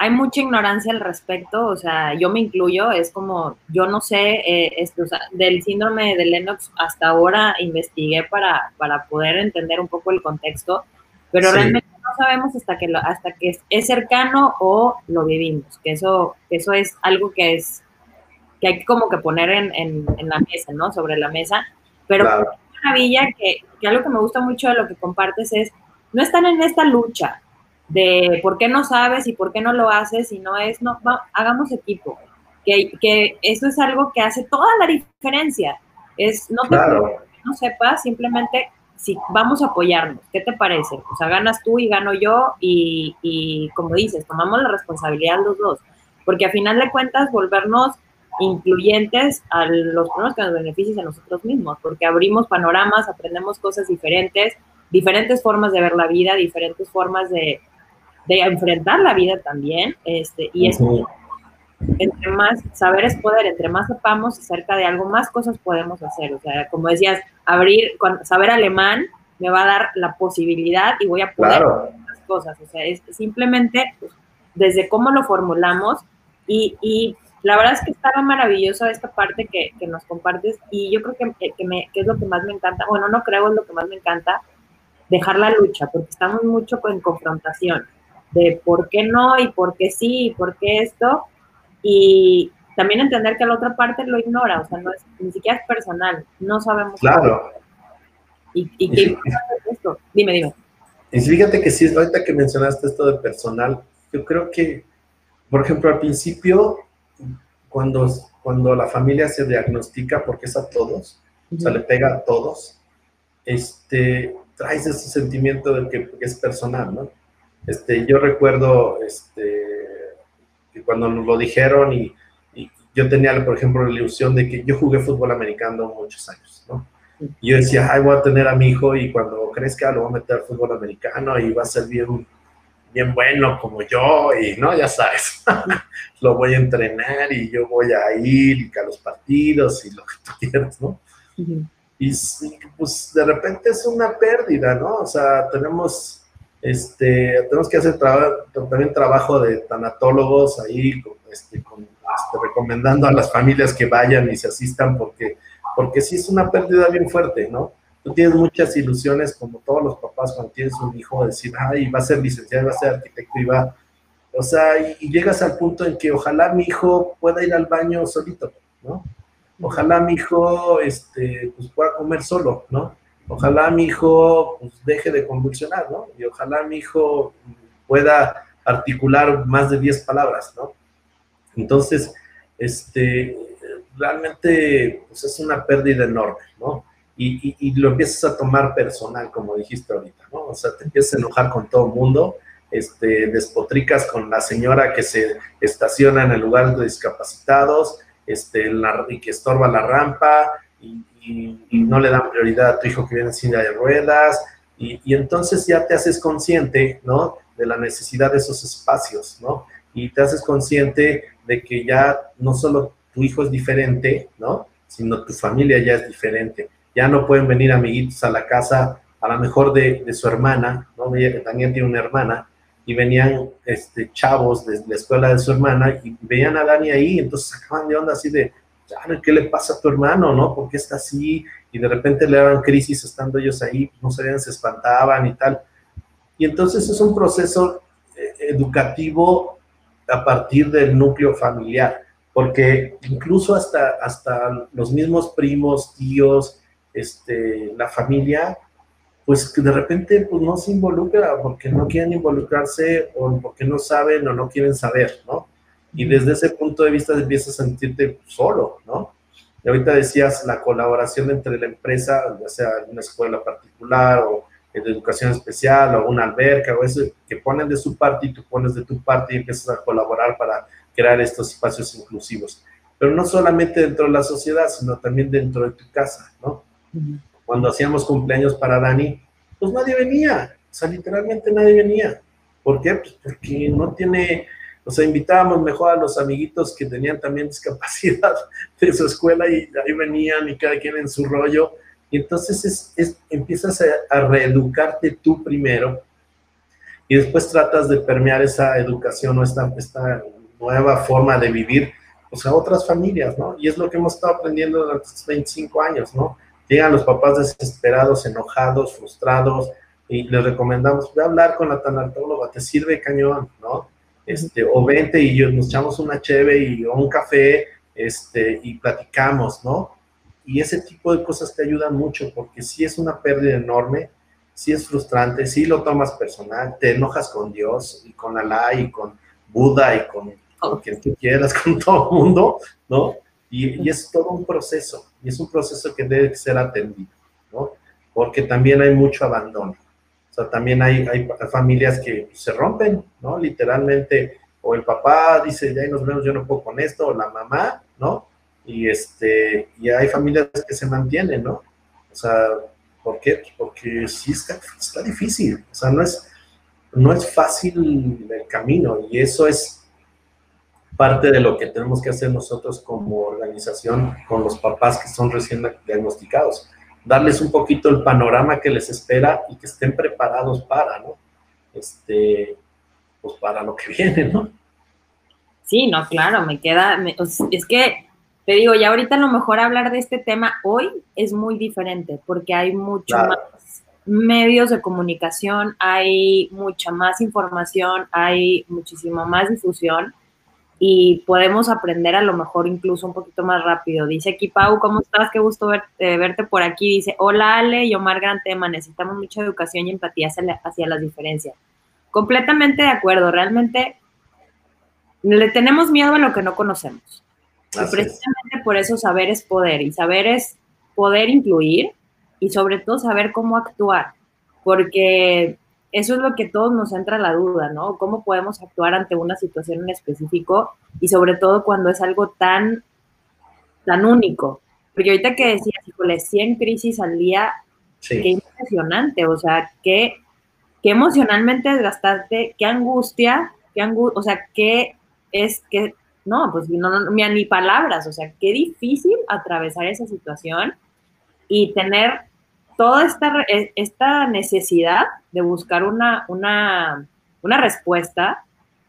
hay mucha ignorancia al respecto, o sea, yo me incluyo, es como, yo no sé, eh, esto, o sea, del síndrome de Lennox hasta ahora investigué para, para poder entender un poco el contexto, pero realmente no sabemos hasta que, lo, hasta que es, cercano o lo vivimos, que eso, eso es algo que es, que hay como que poner en, en, la mesa, ¿no? Sobre la mesa, pero claro. maravilla que, que algo que me gusta mucho de lo que compartes es, no están en esta lucha, de por qué no sabes y por qué no lo haces, y no es, no, hagamos equipo, que, que eso es algo que hace toda la diferencia. Es, no te no sepas, simplemente si vamos a apoyarnos, ¿qué te parece? O sea, ganas tú y gano yo y, y como dices, tomamos la responsabilidad los dos, porque a final de cuentas volvernos incluyentes a los problemas que nos benefician a nosotros mismos, porque abrimos panoramas, aprendemos cosas diferentes, diferentes formas de ver la vida, diferentes formas de, de enfrentar la vida también, este, y es entre más, saber es poder, entre más sepamos acerca de algo, más cosas podemos hacer, o sea, como decías, abrir, saber alemán me va a dar la posibilidad y voy a poder hacer las cosas, o sea, es simplemente pues, desde cómo lo formulamos y, y la verdad es que estaba maravilloso esta parte que, que nos compartes y yo creo que, que, me, que, es lo que más me encanta, bueno, no creo es lo que más me encanta, dejar la lucha, porque estamos mucho en confrontación de por qué no y por qué sí y por qué esto, y también entender que la otra parte lo ignora, o sea, no es, ni siquiera es personal, no sabemos. Claro. ¿Y, y qué es esto? Dime, dime. Y fíjate que sí, ahorita que mencionaste esto de personal, yo creo que, por ejemplo, al principio cuando, cuando la familia se diagnostica, porque es a todos, o sea, le pega a todos, este, traes ese sentimiento de que, es personal, ¿no? Este, yo recuerdo este, cuando nos lo dijeron y, yo tenía, por ejemplo, la ilusión de que yo jugué fútbol americano muchos años, ¿no? Y yo decía, ay, voy a tener a mi hijo y cuando crezca lo voy a meter al fútbol americano y va a ser bien bien bueno como yo y no, ya sabes, lo voy a entrenar y yo voy a ir a los partidos y lo que tú quieras, ¿no? Y pues de repente es una pérdida, ¿no? O sea, tenemos, este, tenemos que hacer también trabajo de tanatólogos ahí, este, con, este, recomendando a las familias que vayan y se asistan porque, porque sí es una pérdida bien fuerte, ¿no? tú tienes muchas ilusiones, como todos los papás cuando tienes un hijo, decir, ay, va a ser licenciado, va a ser arquitecto y va, o sea, y, llegas al punto en que ojalá mi hijo pueda ir al baño solito, ¿no? Ojalá mi hijo, este, pues pueda comer solo, ¿no? Ojalá mi hijo, pues, deje de convulsionar, ¿no? Y ojalá mi hijo pueda articular más de 10 palabras, ¿no? Entonces, este, realmente, pues es una pérdida enorme, ¿no? y, lo empiezas a tomar personal, como dijiste ahorita, ¿no? O sea, te empiezas a enojar con todo el mundo, este, despotricas con la señora que se estaciona en el lugar de discapacitados, este, y que estorba la rampa, y, no le dan prioridad a tu hijo que viene en silla de ruedas, y, entonces ya te haces consciente, ¿no? De la necesidad de esos espacios, ¿no? Y te haces consciente de que ya no solo tu hijo es diferente, ¿no? Sino tu familia ya es diferente ya no pueden venir amiguitos a la casa, a lo mejor de, su hermana, ¿no? También tiene una hermana, y venían este, chavos de la escuela de su hermana y veían a Dani ahí, entonces sacaban de onda así de, ¿qué le pasa a tu hermano, no? ¿Por qué está así? Y de repente le daban crisis estando ellos ahí, no sabían, se espantaban y tal. Y entonces es un proceso eh, educativo a partir del núcleo familiar, porque incluso hasta, hasta los mismos primos, tíos, este, la familia, pues que de repente pues, no se involucra porque no quieren involucrarse o porque no saben o no quieren saber, ¿no? Y desde ese punto de vista empiezas a sentirte solo, ¿no? Y ahorita decías la colaboración entre la empresa, ya sea una escuela particular o de educación especial o una alberca o eso, que ponen de su parte y tú pones de tu parte y empiezas a colaborar para crear estos espacios inclusivos. Pero no solamente dentro de la sociedad, sino también dentro de tu casa, ¿no? Cuando hacíamos cumpleaños para Dani, pues nadie venía, o sea, literalmente nadie venía. ¿Por qué? Pues porque no tiene, o sea, invitábamos mejor a los amiguitos que tenían también discapacidad de su escuela y ahí venían y cada quien en su rollo. Y entonces es, empiezas a, reeducarte tú primero y después tratas de permear esa educación o esta, esta nueva forma de vivir pues, a otras familias, ¿no? Y es lo que hemos estado aprendiendo durante estos 25 años, ¿no? Llegan los papás desesperados, enojados, frustrados, y les recomendamos, ve a hablar con la tanatóloga, te sirve cañón, ¿no? Este, o vente y nos echamos una cheve y, o un café, este, y platicamos, ¿no? Y ese tipo de cosas te ayudan mucho, porque si es una pérdida enorme, si es frustrante, si lo tomas personal, te enojas con Dios y con Alá y con Buda y con quien tú quieras, con todo el mundo, ¿no? Y, es todo un proceso, y es un proceso que debe ser atendido, ¿no? Porque también hay mucho abandono. También hay, hay familias que se rompen, ¿no? Literalmente, o el papá dice, ya nos vemos, yo no puedo con esto, o la mamá, ¿no? Y, este, y hay familias que se mantienen, ¿no? O sea, ¿por qué? Porque sí está, está difícil, o sea, no es, no es fácil el camino y eso es parte de lo que tenemos que hacer nosotros como organización con los papás que son recién diagnosticados. Darles un poquito el panorama que les espera y que estén preparados para, ¿no? Este, pues para lo que viene, ¿no? Sí, no, claro, me queda, es que te digo, ya ahorita a lo mejor hablar de este tema hoy es muy diferente porque hay mucho más medios de comunicación, hay mucha más información, hay muchísimo más difusión y podemos aprender a lo mejor incluso un poquito más rápido. Dice aquí Pau, ¿cómo estás? Qué gusto eh, verte por aquí. Dice, hola Ale y Omar, gran tema, necesitamos mucha educación y empatía hacia, las diferencias. Completamente de acuerdo, realmente le tenemos miedo a lo que no conocemos. y precisamente por eso saber es poder y saber es poder incluir y sobre todo saber cómo actuar, porque eso es lo que todos nos entra la duda, ¿no? ¿Cómo podemos actuar ante una situación en específico y sobre todo cuando es algo tan, tan único? Porque ahorita que decías, híjole, 100 crisis al día, qué impresionante, o sea, qué, qué emocionalmente desgastarte, qué angustia, qué angustia, o sea, qué es, que, no, pues no, no, ni palabras, o sea, qué difícil atravesar esa situación y tener toda esta, e, esta necesidad de buscar una, una, una respuesta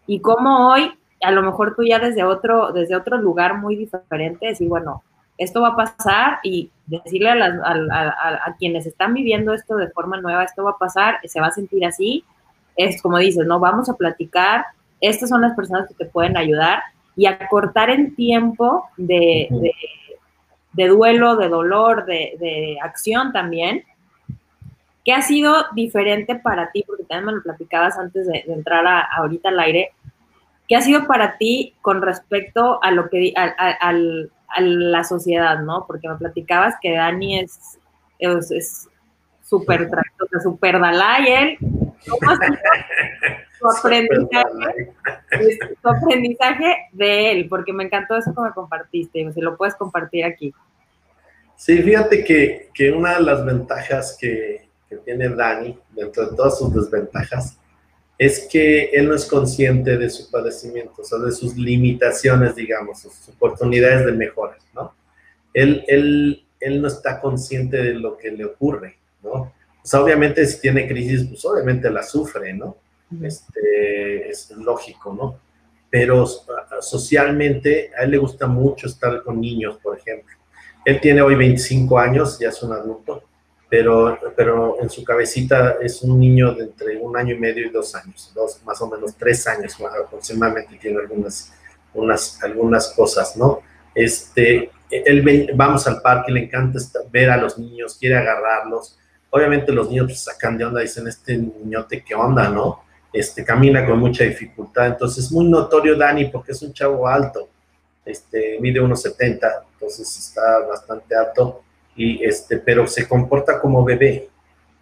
y cómo hoy, a lo mejor tú ya desde otro, desde otro lugar muy diferente, decir, bueno, esto va a pasar y decirle a, a, a, quienes están viviendo esto de forma nueva, esto va a pasar, se va a sentir así, es como dices, no, vamos a platicar, estas son las personas que te pueden ayudar y acortar el tiempo de, de de duelo, de dolor, de, acción también. ¿Qué ha sido diferente para ti? Porque también me lo platicabas antes de, entrar a, ahorita al aire. ¿Qué ha sido para ti con respecto a lo que a, la sociedad, no? Porque me platicabas que Dani es es súper súper Dalai, él. ¿Cómo ha sido tu aprendizaje, tu aprendizaje de él? Porque me encantó eso que me compartiste, se lo puedes compartir aquí. Sí, fíjate que, que una de las ventajas que, que, tiene Dani, dentro de todas sus desventajas, es que él no es consciente de su padecimiento, o sea, de sus limitaciones, digamos, sus oportunidades de mejora, ¿no? Él, él, él no está consciente de lo que le ocurre, ¿no? O sea, obviamente si tiene crisis, pues obviamente la sufre, ¿no? Este, es lógico, ¿no? Pero socialmente a él le gusta mucho estar con niños, por ejemplo. Él tiene hoy 25 años, ya es un adulto, pero, pero en su cabecita es un niño de entre un año y medio y dos años, dos, más o menos tres años aproximadamente, tiene algunas, unas, algunas cosas, ¿no? Este, él vamos al parque, le encanta ver a los niños, quiere agarrarlos. Obviamente los niños sacan de onda, dicen, este niñote, ¿qué onda, no? Este, camina con mucha dificultad. Entonces, es muy notorio Dani porque es un chavo alto este, mide unos 70, entonces está bastante alto, y este, pero se comporta como bebé.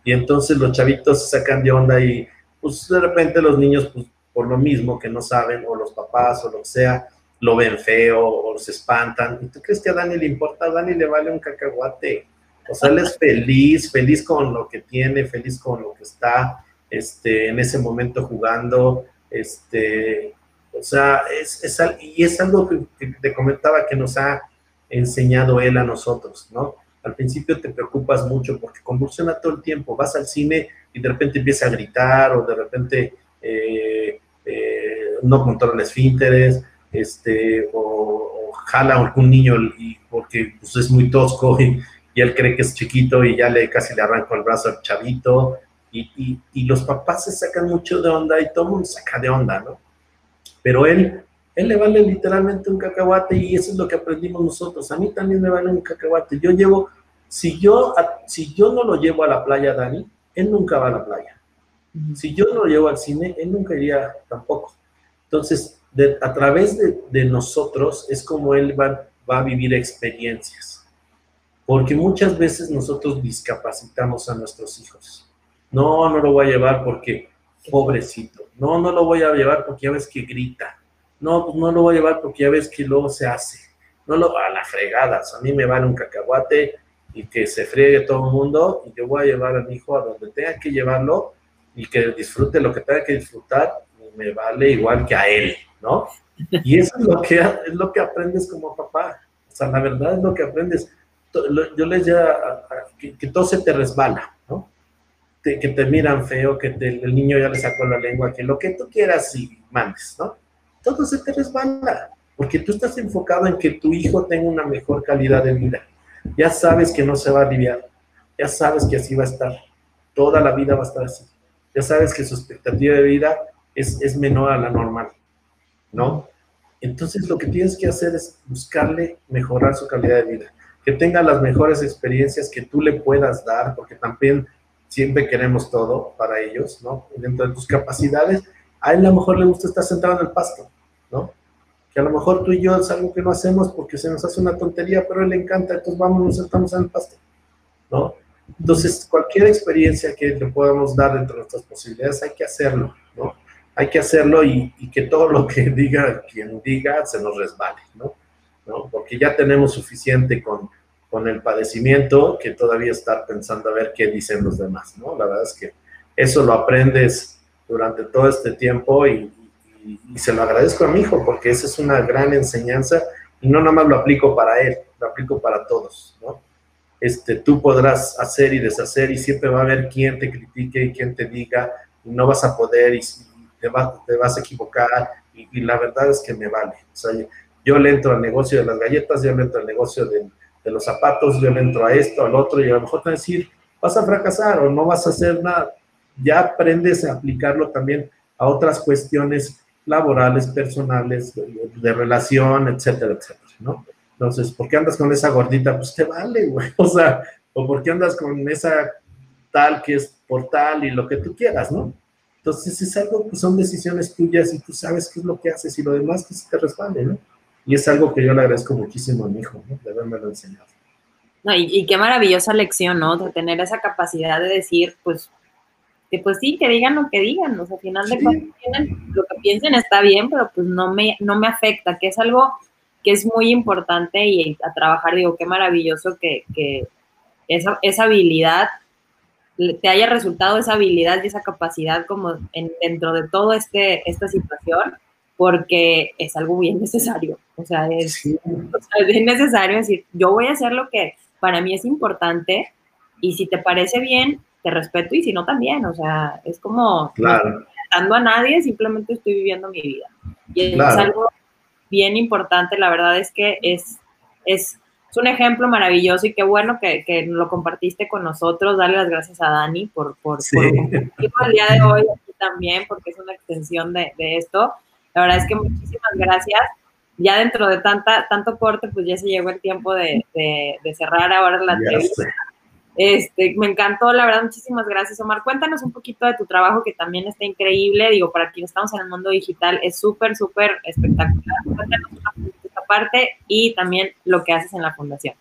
Y entonces los chavitos sacan de onda y pues de repente los niños, pues por lo mismo que no saben, o los papás o lo que sea, lo ven feo o se espantan. ¿Y tú crees que a Dani le importa? Dani le vale un cacahuate. O sea, él es feliz, feliz con lo que tiene, feliz con lo que está este, en ese momento jugando. Este, o sea, es, es, y es algo que, te comentaba que nos ha enseñado él a nosotros, ¿no? Al principio te preocupas mucho porque convulsiona todo el tiempo, vas al cine y de repente empieza a gritar o de repente eh, eh, no controla esfínteres, este, o, jala a algún niño y, porque pues, es muy tosco y, él cree que es chiquito y ya le casi le arranca el brazo al chavito y, y, y los papás se sacan mucho de onda y todo el mundo saca de onda, ¿no? pero él, él le vale literalmente un cacahuate y eso es lo que aprendimos nosotros. A mí también me vale un cacahuate. Yo llevo, si yo, si yo no lo llevo a la playa, Dani, él nunca va a la playa. Si yo no lo llevo al cine, él nunca iría tampoco. Entonces, a través de, nosotros es como él va, va a vivir experiencias. Porque muchas veces nosotros discapacitamos a nuestros hijos. No, no lo voy a llevar porque pobrecito. No, no lo voy a llevar porque ya ves que grita. No, pues no lo voy a llevar porque ya ves que luego se hace. No lo a la fregada. a mí me vale un cacahuate y que se friegue todo el mundo y yo voy a llevar a mi hijo a donde tenga que llevarlo y que disfrute lo que tenga que disfrutar, me vale igual que a él, ¿no? Y eso es lo que, es lo que aprendes como papá. O sea, la verdad es lo que aprendes. Yo les ya que, que todo se te resbala, ¿no? que te miran feo, que el niño ya le sacó la lengua, que lo que tú quieras y mandes, ¿no? Todo se te resbala, porque tú estás enfocado en que tu hijo tenga una mejor calidad de vida. Ya sabes que no se va a aliviar, ya sabes que así va a estar, toda la vida va a estar así. Ya sabes que su expectativa de vida es, es menor a la normal, ¿no? Entonces lo que tienes que hacer es buscarle mejorar su calidad de vida, que tenga las mejores experiencias que tú le puedas dar, porque también siempre queremos todo para ellos, ¿no? Dentro de tus capacidades, a él a lo mejor le gusta estar sentado en el pasto, ¿no? Que a lo mejor tú y yo es algo que no hacemos porque se nos hace una tontería, pero a él le encanta, entonces vamos, nos sentamos en el pasto, ¿no? Entonces, cualquier experiencia que le podamos dar dentro de nuestras posibilidades, hay que hacerlo, ¿no? Hay que hacerlo y, y que todo lo que diga quien diga se nos resbale, ¿no? ¿No? Porque ya tenemos suficiente con con el padecimiento que todavía estar pensando a ver qué dicen los demás, ¿no? La verdad es que eso lo aprendes durante todo este tiempo y, se lo agradezco a mi hijo porque esa es una gran enseñanza y no nada más lo aplico para él, lo aplico para todos, ¿no? Este, tú podrás hacer y deshacer y siempre va a haber quien te critique y quien te diga y no vas a poder y, te, te vas a equivocar y, y, la verdad es que me vale. O sea, yo le entro al negocio de las galletas, yo le entro al negocio de los zapatos, yo le entro a esto, al otro, y a lo mejor te van a decir, vas a fracasar o no vas a hacer nada. Ya aprendes a aplicarlo también a otras cuestiones laborales, personales, de, relación, etcétera, etcétera, ¿no? Entonces, ¿por qué andas con esa gordita? Pues te vale, güey. O sea, o ¿por qué andas con esa tal que es por tal y lo que tú quieras, ¿no? Entonces, es algo que son decisiones tuyas y tú sabes qué es lo que haces y lo demás que se te respalde, ¿no? Y es algo que yo le agradezco muchísimo a mi hijo, ¿no? de haberme lo enseñado. No, y, qué maravillosa lección, ¿no? De tener esa capacidad de decir, pues, que pues sí, que digan lo que digan, o sea, al final de cuentas, lo que piensen está bien, pero pues no me, no me afecta, que es algo que es muy importante y a trabajar, digo, qué maravilloso que, que esa, esa habilidad te haya resultado esa habilidad y esa capacidad como en, dentro de toda este, esta situación porque es algo bien necesario. O sea, es, necesario decir, yo voy a hacer lo que para mí es importante y si te parece bien, te respeto y si no también. O sea, es como claro. no a nadie, simplemente estoy viviendo mi vida. Y es algo bien importante, la verdad es que es, es, un ejemplo maravilloso y qué bueno que, que, lo compartiste con nosotros. Dale las gracias a Dani por, por, el día de hoy aquí también, porque es una extensión de, de esto. La verdad es que muchísimas gracias. Ya dentro de tanta, tanto corte, pues ya se llegó el tiempo de, cerrar ahora la entrevista. Este, me encantó, la verdad, muchísimas gracias, Omar. Cuéntanos un poquito de tu trabajo, que también está increíble. Digo, para quienes estamos en el mundo digital, es súper, súper espectacular. Cuéntanos esta parte y también lo que haces en la fundación.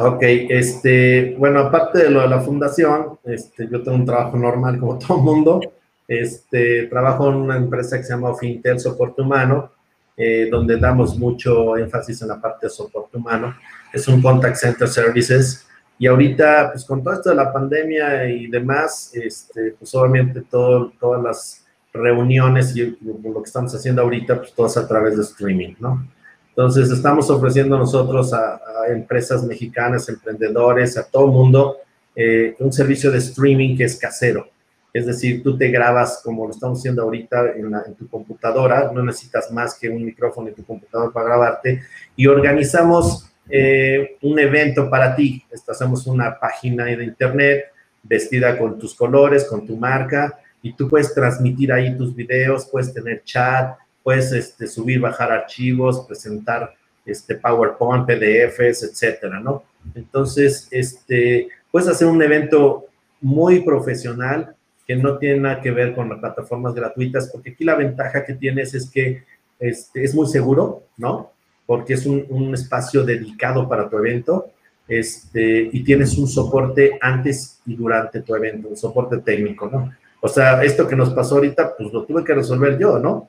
Ok, este, bueno, aparte de lo de la fundación, este, yo tengo un trabajo normal como todo el mundo. Este, trabajo en una empresa que se llama Fintel Soporte Humano, eh, donde damos mucho énfasis en la parte de soporte humano. Es un contact center services. Y ahorita, pues con todo esto de la pandemia y demás, este, pues obviamente todo, todas las reuniones y lo que estamos haciendo ahorita, pues todas a través de streaming, ¿no? Entonces, estamos ofreciendo nosotros a, empresas mexicanas, emprendedores, a todo mundo, eh, un servicio de streaming que es casero. Es decir, tú te grabas como lo estamos haciendo ahorita en, tu computadora, no necesitas más que un micrófono en tu computadora para grabarte y organizamos eh, un evento para ti. hacemos una página de internet vestida con tus colores, con tu marca y tú puedes transmitir ahí tus videos, puedes tener chat, puedes este, subir, bajar archivos, presentar este, PowerPoint, PDFs, etcétera, ¿no? Entonces, este, puedes hacer un evento muy profesional que no tiene nada que ver con las plataformas gratuitas, porque aquí la ventaja que tienes es que este, es muy seguro, ¿no? Porque es un, un espacio dedicado para tu evento este, y tienes un soporte antes y durante tu evento, un soporte técnico, ¿no? O sea, esto que nos pasó ahorita, pues lo tuve que resolver yo, ¿no?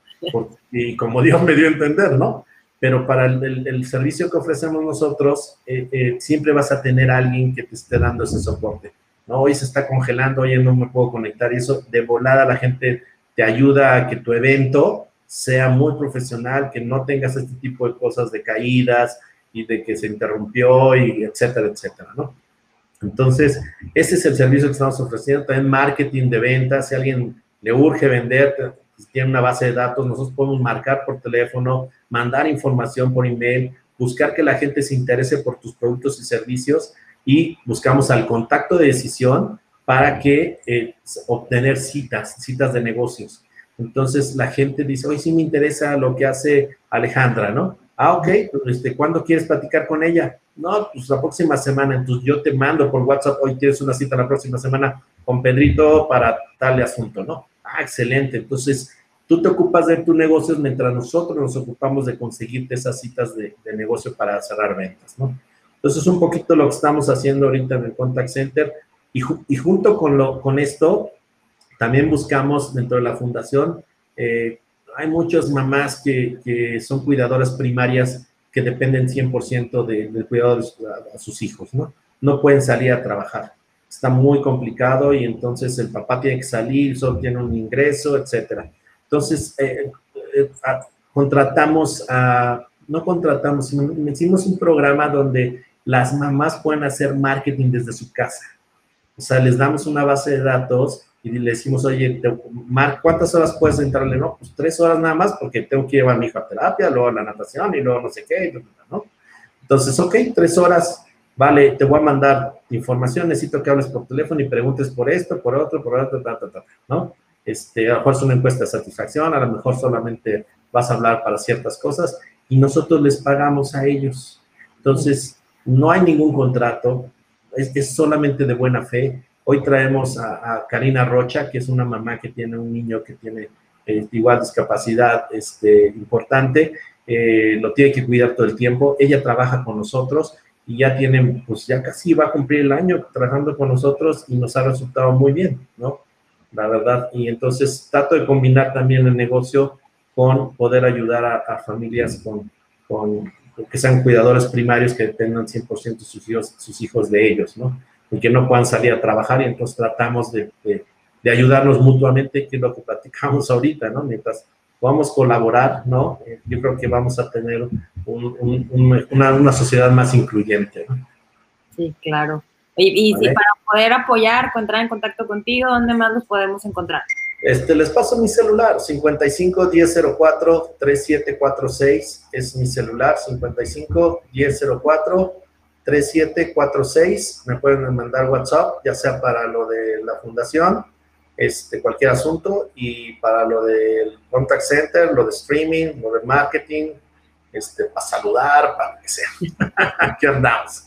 y como Dios me dio a entender, ¿no? Pero para el, el, servicio que ofrecemos nosotros, eh, eh, siempre vas a tener a alguien que te esté dando ese soporte, ¿no? Hoy se está congelando, hoy no me puedo conectar y eso, de volada la gente te ayuda a que tu evento sea muy profesional, que no tengas este tipo de cosas de caídas, y de que se interrumpió y etcétera, etcétera, ¿no? Entonces, ese es el servicio que estamos ofreciendo, también marketing de ventas, si alguien le urge vender, pues, tiene una base de datos, nosotros podemos marcar por teléfono, mandar información por email, buscar que la gente se interese por tus productos y servicios y buscamos al contacto de decisión para que eh, obtener citas, citas de negocios. Entonces la gente dice, hoy sí me interesa lo que hace Alejandra, ¿no? Ah, ok, este, ¿cuándo quieres platicar con ella? No, pues la próxima semana, entonces yo te mando por WhatsApp, hoy tienes una cita la próxima semana con Pedrito para tal asunto, ¿no? Ah, excelente, entonces tú te ocupas de tu negocio mientras nosotros nos ocupamos de conseguirte esas citas de, negocio para cerrar ventas, ¿no? Entonces, un poquito lo que estamos haciendo ahorita en el Contact Center y, y junto con, lo, con esto, también buscamos dentro de la fundación eh, hay muchas mamás que, son cuidadoras primarias que dependen 100% del cuidado de a, sus hijos, ¿no? No pueden salir a trabajar. Está muy complicado y entonces el papá tiene que salir, solo tiene un ingreso, etcétera. Entonces, eh, eh, contratamos a, no contratamos, sino hicimos un programa donde las mamás pueden hacer marketing desde su casa. O sea, les damos una base de datos y le decimos, oye, ¿cuántas horas puedes entrarle? No, pues tres horas nada más porque tengo que llevar a mi hijo a terapia, luego a la natación y luego no sé qué, ¿no? Entonces, ok, tres horas, vale, te voy a mandar información, necesito que hables por teléfono y preguntes por esto, por otro, por otro, ta, ta, ta, ¿no? Este, a lo mejor es una encuesta de satisfacción, a lo mejor solamente vas a hablar para ciertas cosas y nosotros les pagamos a ellos. Entonces, no hay ningún contrato, es, solamente de buena fe Hoy traemos a, Karina Rocha, que es una mamá que tiene un niño que tiene eh, igual discapacidad este, importante, eh, lo tiene que cuidar todo el tiempo. Ella trabaja con nosotros y ya tiene, pues ya casi va a cumplir el año trabajando con nosotros y nos ha resultado muy bien, ¿no? La verdad. Y entonces trato de combinar también el negocio con poder ayudar a, familias con, con, que sean cuidadores primarios que dependan 100% sus hijos, sus hijos de ellos, ¿no? y que no puedan salir a trabajar y entonces tratamos de, de, ayudarnos mutuamente, que es lo que platicamos ahorita, ¿no? Mientras podamos colaborar, ¿no? Eh, yo creo que vamos a tener una, una, sociedad más incluyente, ¿no? Sí, claro. Y, y para poder apoyar, entrar en contacto contigo, ¿dónde más los podemos encontrar? Este, les paso mi celular, 55 1004 3746 es mi celular, 55 1004 3746, me pueden mandar WhatsApp, ya sea para lo de la fundación, este, cualquier asunto, y para lo del contact center, lo de streaming, lo de marketing, este, para saludar, para lo que sea. Aquí andamos.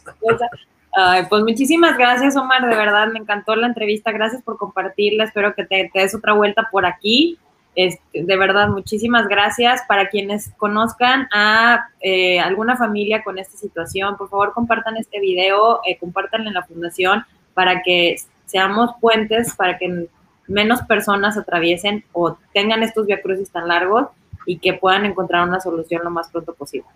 Pues muchísimas gracias, Omar, de verdad, me encantó la entrevista, gracias por compartirla, espero que te, des otra vuelta por aquí. Este, de verdad, muchísimas gracias. Para quienes conozcan a eh, alguna familia con esta situación, por favor compartan este video, eh, en la fundación para que seamos puentes, para que menos personas atraviesen o tengan estos viacrucis tan largos y que puedan encontrar una solución lo más pronto posible.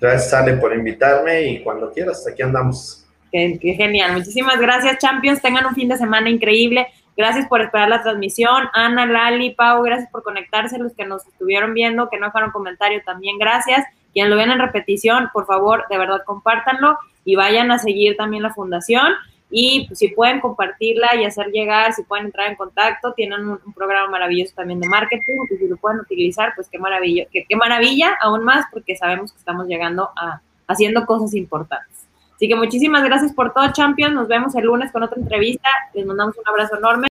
Gracias, Sale, por invitarme y cuando quieras, aquí andamos. qué genial. Muchísimas gracias, Champions. Tengan un fin de semana increíble. Gracias por esperar la transmisión. Ana, Lali, Pau, gracias por conectarse. Los que nos estuvieron viendo, que no dejaron comentario, también gracias. Quienes lo ven en repetición, por favor, de verdad, compártanlo y vayan a seguir también la fundación. Y pues, si pueden compartirla y hacer llegar, si pueden entrar en contacto, tienen un, programa maravilloso también de marketing, y si lo pueden utilizar, pues qué maravilla, qué, qué maravilla, aún más, porque sabemos que estamos llegando a haciendo cosas importantes. Así que muchísimas gracias por todo, Champions. Nos vemos el lunes con otra entrevista. Les mandamos un abrazo enorme.